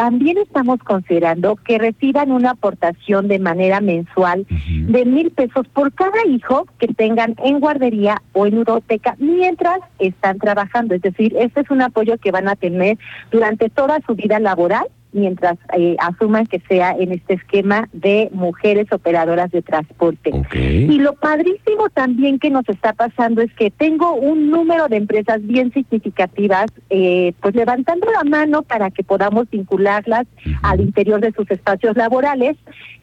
también estamos considerando que reciban una aportación de manera mensual de mil pesos por cada hijo que tengan en guardería o en uroteca mientras están trabajando. Es decir, este es un apoyo que van a tener durante toda su vida laboral mientras eh, asuman que sea en este esquema de mujeres operadoras de transporte. Y lo padrísimo también que nos está pasando es que tengo un número de empresas bien significativas, eh, pues levantando la mano para que podamos vincularlas al interior de sus espacios laborales.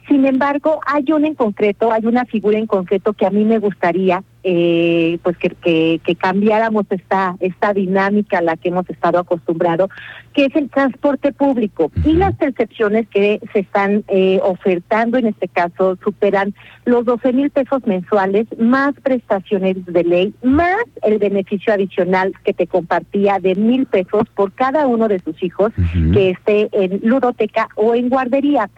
Sin embargo, hay una en concreto, hay una figura en concreto que a mí me gustaría eh, pues que, que, cambiáramos esta, esta dinámica a la que hemos estado acostumbrados, que es el transporte público. Y las percepciones que se están eh, ofertando en este caso superan los 12 mil pesos mensuales, más prestaciones de ley, más el beneficio adicional que te compartía de mil pesos por cada uno de sus hijos que esté en ludoteca o en guardería.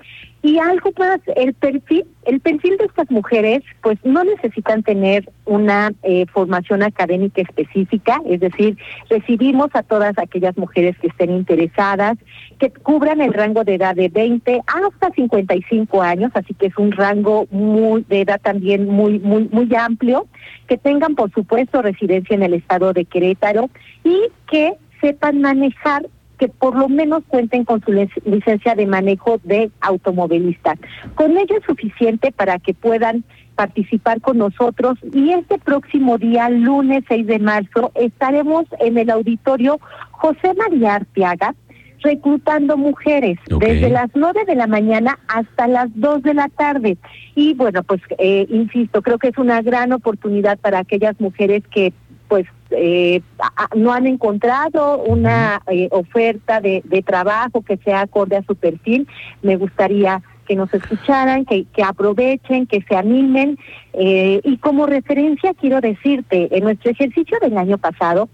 Y algo más, el perfil, el perfil de estas mujeres, pues no necesitan tener una eh, formación académica específica, es decir, recibimos a todas aquellas mujeres que estén interesadas, que cubran el rango de edad de 20 hasta 55 años, así que es un rango muy de edad también muy muy muy amplio, que tengan por supuesto residencia en el estado de Querétaro y que sepan manejar que por lo menos cuenten con su licencia de manejo de automovilista. Con ello es suficiente para que puedan participar con nosotros y este próximo día, lunes 6 de marzo, estaremos en el auditorio José María Arteaga reclutando mujeres desde las 9 de la mañana hasta las 2 de la tarde. Y bueno, pues eh, insisto, creo que es una gran oportunidad para aquellas mujeres que pues eh, no han encontrado una eh, oferta de, trabajo que sea acorde a su perfil. Me gustaría que nos escucharan, que, que aprovechen, que se animen. Eh, y como referencia quiero decirte, en nuestro ejercicio del año pasado,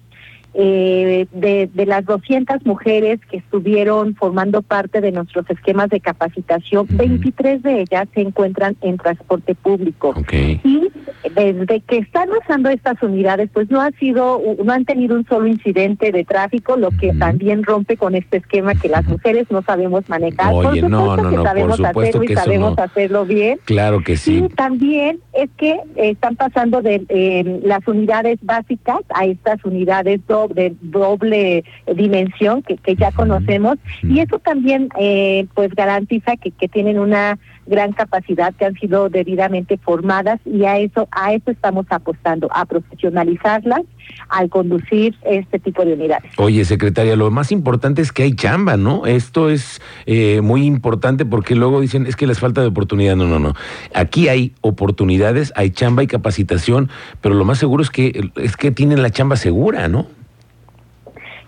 eh, de, de, las 200 mujeres que estuvieron formando parte de nuestros esquemas de capacitación, 23 de ellas se encuentran en transporte público. Y desde que están usando estas unidades, pues no ha sido, no han tenido un solo incidente de tráfico, lo que también rompe con este esquema que las mujeres no sabemos manejar. Oye, por no, no, que sabemos hacerlo y sabemos hacerlo bien. Claro que sí. Y también es que están pasando de eh, las unidades básicas a estas unidades de doble dimensión que, que ya conocemos y eso también eh, pues garantiza que, que tienen una gran capacidad que han sido debidamente formadas y a eso a eso estamos apostando a profesionalizarlas al conducir este tipo de unidades. Oye, secretaria, lo más importante es que hay chamba, ¿no? Esto es eh, muy importante porque luego dicen es que les falta de oportunidad. No, no, no. Aquí hay oportunidades, hay chamba y capacitación, pero lo más seguro es que es que tienen la chamba segura, ¿no?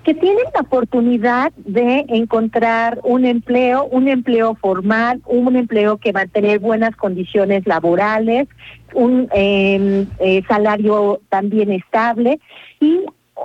Que tienen la oportunidad de encontrar un empleo, un empleo formal, un empleo que va a tener buenas condiciones laborales, un em, eh, salario también estable. Y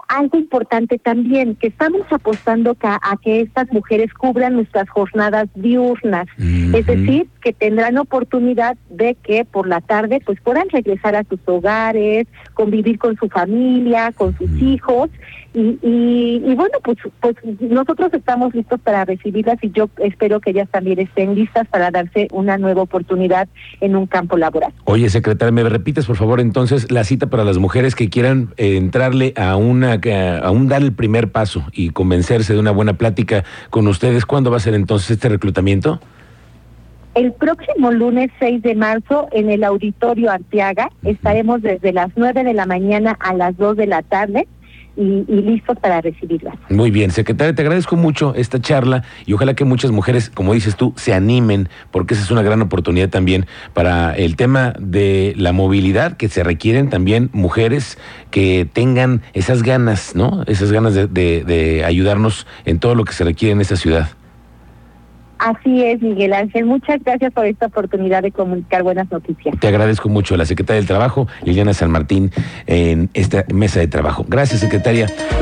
algo importante también, que estamos apostando a, que estas mujeres cubran nuestras jornadas diurnas, es decir, que tendrán oportunidad de que por la tarde pues puedan regresar a sus hogares, convivir con su familia, con sus hijos. Y, y, bueno, pues, pues nosotros estamos listos para recibirlas y yo espero que ellas también estén listas para darse una nueva oportunidad en un campo laboral. Oye, secretaria, ¿me repites por favor entonces la cita para las mujeres que quieran eh, entrarle a una, a un dar el primer paso y convencerse de una buena plática con ustedes? ¿Cuándo va a ser entonces este reclutamiento? El próximo lunes 6 de marzo en el Auditorio Arteaga estaremos desde las 9 de la mañana a las 2 de la tarde y, listos para recibirlas. Muy bien, secretaria, te agradezco mucho esta charla y ojalá que muchas mujeres, como dices tú, se animen, porque esa es una gran oportunidad también para el tema de la movilidad, que se requieren también mujeres que tengan esas ganas, ¿no? Esas ganas de, de ayudarnos en todo lo que se requiere en esa ciudad. Así es, Miguel Ángel. Muchas gracias por esta oportunidad de comunicar buenas noticias. Te agradezco mucho, la secretaria del Trabajo, Liliana San Martín, en esta mesa de trabajo. Gracias, secretaria.